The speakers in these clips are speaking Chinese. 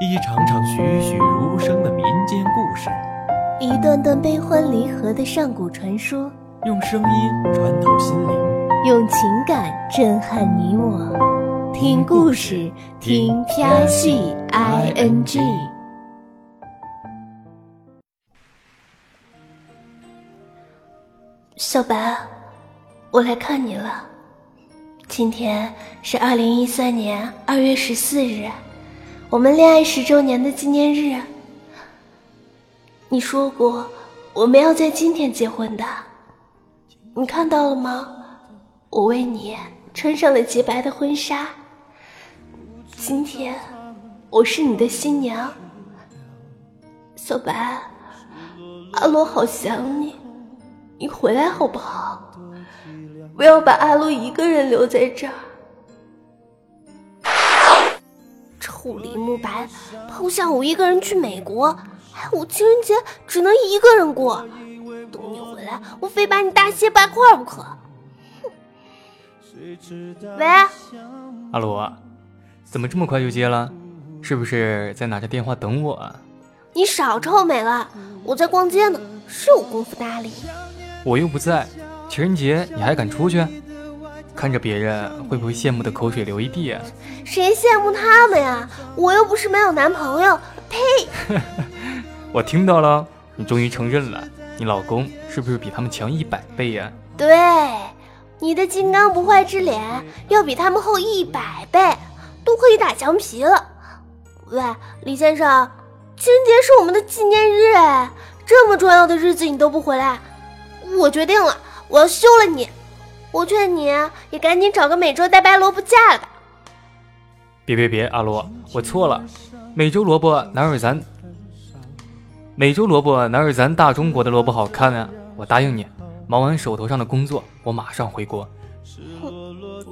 一场场栩栩如生的民间故事，一段段悲欢离合的上古传说，用声音穿透心灵，用情感震撼你我。听故事，听啪戏 i n g。小白，我来看你了。今天是二零一三年二月十四日。我们恋爱十周年的纪念日，你说过我们要在今天结婚的，你看到了吗？我为你穿上了洁白的婚纱。今天我是你的新娘，小白，阿罗好想你，你回来好不好？不要把阿罗一个人留在这儿。臭李慕白抛下我一个人去美国，害我情人节只能一个人过。等你回来，我非把你大卸八块不可！喂，阿罗，怎么这么快就接了？是不是在拿着电话等我啊？你少臭美了，我在逛街呢，是有功夫搭理。我又不在，情人节你还敢出去？看着别人会不会羡慕的口水流一地啊？谁羡慕他们呀？我又不是没有男朋友。呸！我听到了，你终于承认了，你老公是不是比他们强一百倍呀？对，你的金刚不坏之脸要比他们厚一百倍，都可以打墙皮了。喂，李先生，情人节是我们的纪念日哎，这么重要的日子你都不回来，我决定了，我要休了你。我劝你也赶紧找个美洲大白萝卜嫁了吧！别别别，阿罗，我错了，美洲萝卜哪有咱美洲萝卜哪有咱大中国的萝卜好看啊！我答应你，忙完手头上的工作，我马上回国。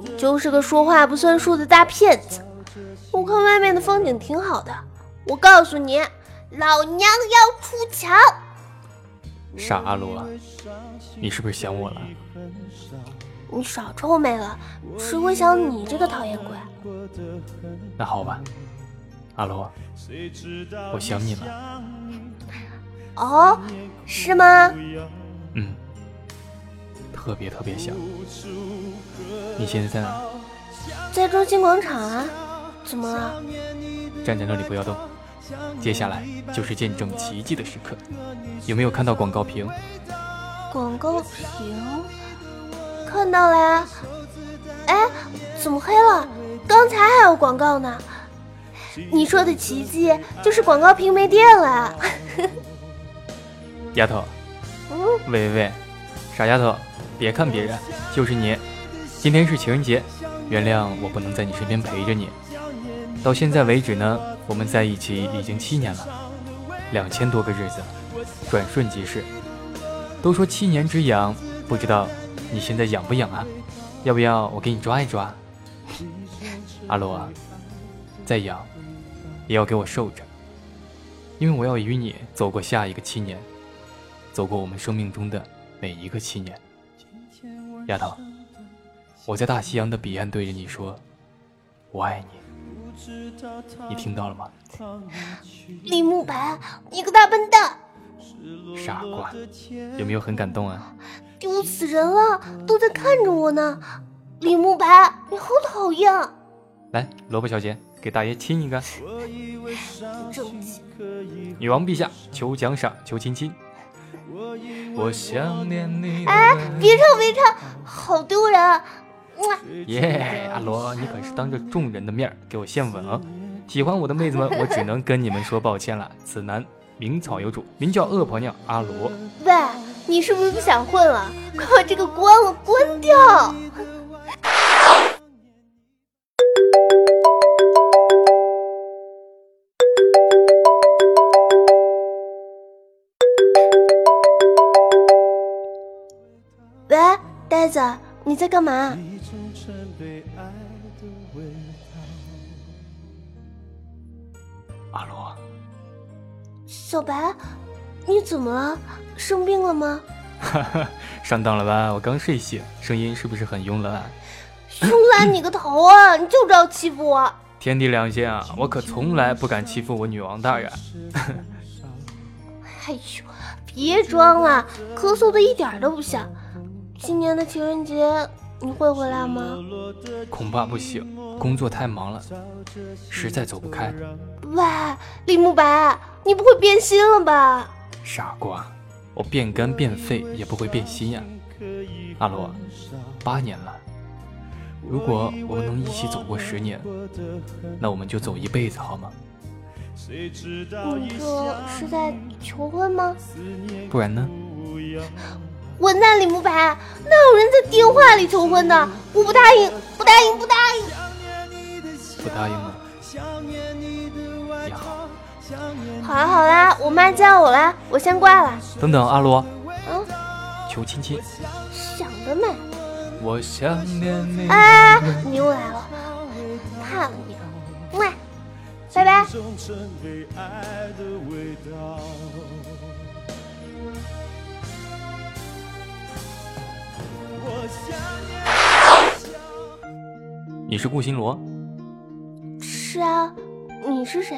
你就是个说话不算数的大骗子！我看外面的风景挺好的，我告诉你，老娘要出墙！傻阿罗，你是不是想我了？你少臭美了，谁会想你这个讨厌鬼？那好吧，阿罗，我想你了。哦，是吗？嗯，特别特别想。你现在在哪？在中心广场啊。怎么了？站在那里不要动。接下来就是见证奇迹的时刻。有没有看到广告屏？广告屏。看到了呀，哎，怎么黑了？刚才还有广告呢。你说的奇迹就是广告屏没电了。丫头，嗯，喂喂喂，傻丫头，别看别人，就是你。今天是情人节，原谅我不能在你身边陪着你。到现在为止呢，我们在一起已经七年了，两千多个日子，转瞬即逝。都说七年之痒，不知道。你现在痒不痒啊？要不要我给你抓一抓？阿罗，再痒也要给我受着，因为我要与你走过下一个七年，走过我们生命中的每一个七年。丫头，我在大西洋的彼岸对着你说，我爱你，你听到了吗？李慕白，你个大笨蛋！傻瓜，有没有很感动啊？丢死人了，都在看着我呢。李慕白，你好讨厌！来，萝卜小姐，给大爷亲一个。不正经。女王陛下，求奖赏，求亲亲。我想念你。哎，别唱别唱，好丢人。耶，阿罗，你可是当着众人的面给我献吻哦。喜欢我的妹子们，我只能跟你们说抱歉了。此男名草有主，名叫恶婆娘阿罗。喂。你是不是不想混了？快把这个关了，关掉！喂，呆子，你在干嘛？阿罗，小白，你怎么了？生病了吗？哈哈，上当了吧？我刚睡醒，声音是不是很慵懒？慵懒你个头啊！你就知道欺负我！天地良心啊，我可从来不敢欺负我女王大人。哎呦，别装了，咳嗽的一点都不像。今年的情人节你会回来吗？恐怕不行，工作太忙了，实在走不开。喂，李慕白，你不会变心了吧？傻瓜，我变干变废也不会变心呀。阿罗，八年了，如果我们能一起走过十年，那我们就走一辈子好吗？你这是在求婚吗？不然呢？混蛋李慕白，哪有人在电话里求婚的？我不答应，不答应，不答应！不答应吗？也好。啦好啦，我妈叫我啦，我先挂了。等等，阿罗。嗯。求亲亲。想得美。我想念你。哎，你又来了，怕了你。喂，拜拜。你是顾新罗？是啊，你是谁？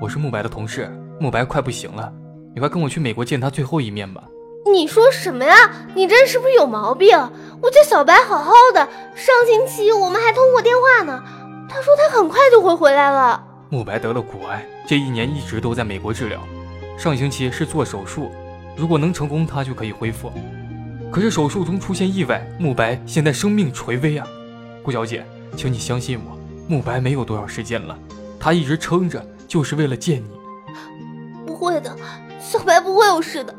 我是慕白的同事，慕白快不行了，你快跟我去美国见他最后一面吧。你说什么呀？你这是不是有毛病？我家小白好好的，上星期我们还通过电话呢，他说他很快就会回来了。慕白得了骨癌，这一年一直都在美国治疗，上星期是做手术，如果能成功，他就可以恢复。可是手术中出现意外，慕白现在生命垂危啊！顾小姐，请你相信我，慕白没有多少时间了，他一直撑着就是为了见你。不会的，小白不会有事的。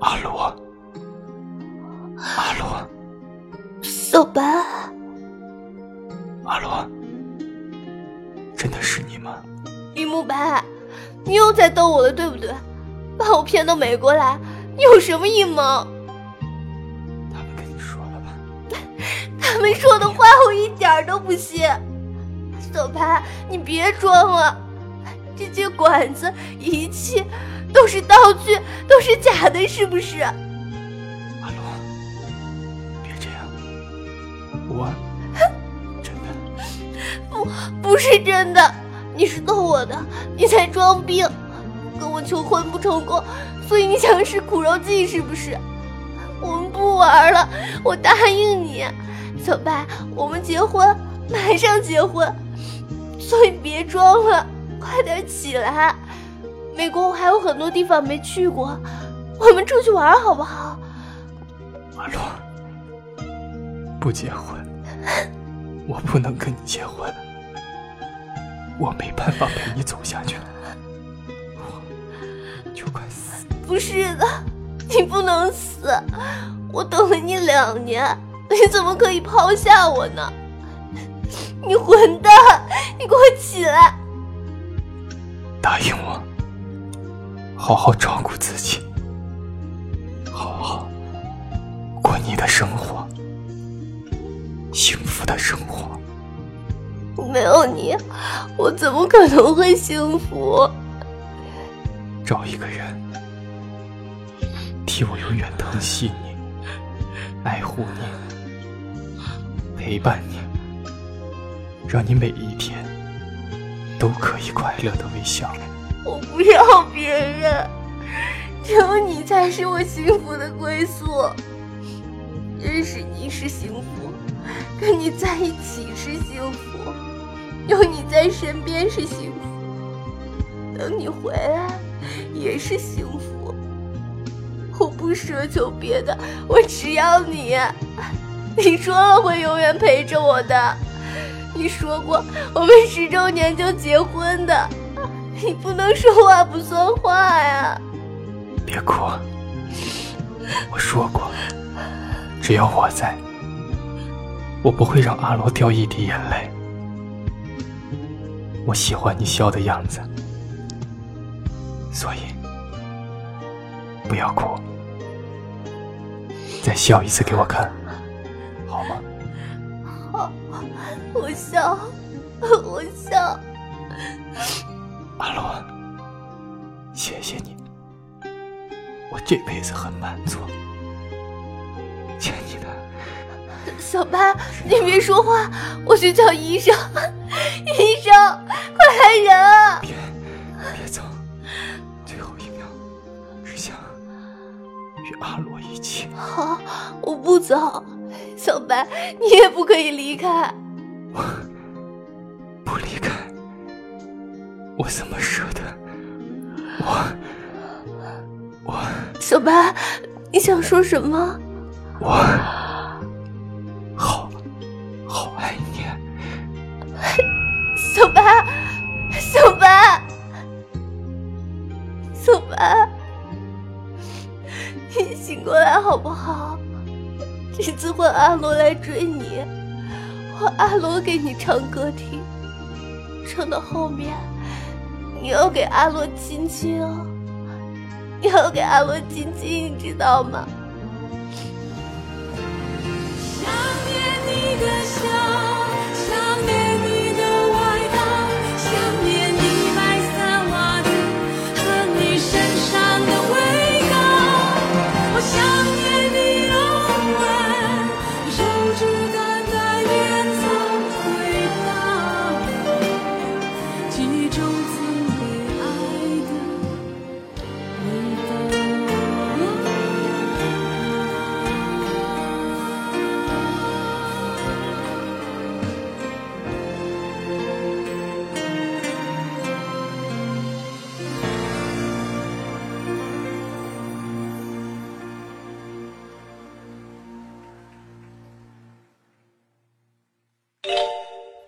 阿罗，阿罗，小白，阿罗，真的是你吗？李慕白，你又在逗我了，对不对？把我骗到美国来，你有什么阴谋？他们跟你说了吧？他们说的话我一点都不信，小白，你别装了，这些管子、仪器都是道具，都是假的，是不是？阿龙，别这样，我 真的不不是真的，你是逗我的，你在装病，跟我求婚不成功，所以你想使苦肉计是不是？我们不玩了，我答应你。小白，我们结婚，马上结婚，所以别装了，快点起来。美国我还有很多地方没去过，我们出去玩好不好？阿洛，不结婚，我不能跟你结婚，我没办法陪你走下去，我就快死。不是的，你不能死，我等了你两年。你怎么可以抛下我呢？你混蛋！你给我起来！答应我，好好照顾自己，好好过你的生活，幸福的生活。没有你，我怎么可能会幸福？找一个人替我永远疼惜你，爱护你。陪伴你，让你每一天都可以快乐的微笑。我不要别人，只有你才是我幸福的归宿。认识你是幸福，跟你在一起是幸福，有你在身边是幸福，等你回来也是幸福。我不奢求别的，我只要你。你说了会永远陪着我的，你说过我们十周年就结婚的，你不能说话不算话呀！别哭，我说过，只要我在，我不会让阿罗掉一滴眼泪。我喜欢你笑的样子，所以不要哭，再笑一次给我看。好吗？好，我笑，我笑。阿罗，谢谢你，我这辈子很满足，欠你的。小白，你别说话，我去叫医生。快来人啊！别，别走，最后一秒，只想与阿罗一起。好，我不走。小白，你也不可以离开。我不离开，我怎么舍得？我，我。小白，你想说什么？我好，好爱你。小白，小白，小白，你醒过来好不好？这次换阿罗来追你，我阿罗给你唱歌听，唱到后面，你要给阿罗亲亲哦，你要给阿罗亲亲，你知道吗？想念你的笑，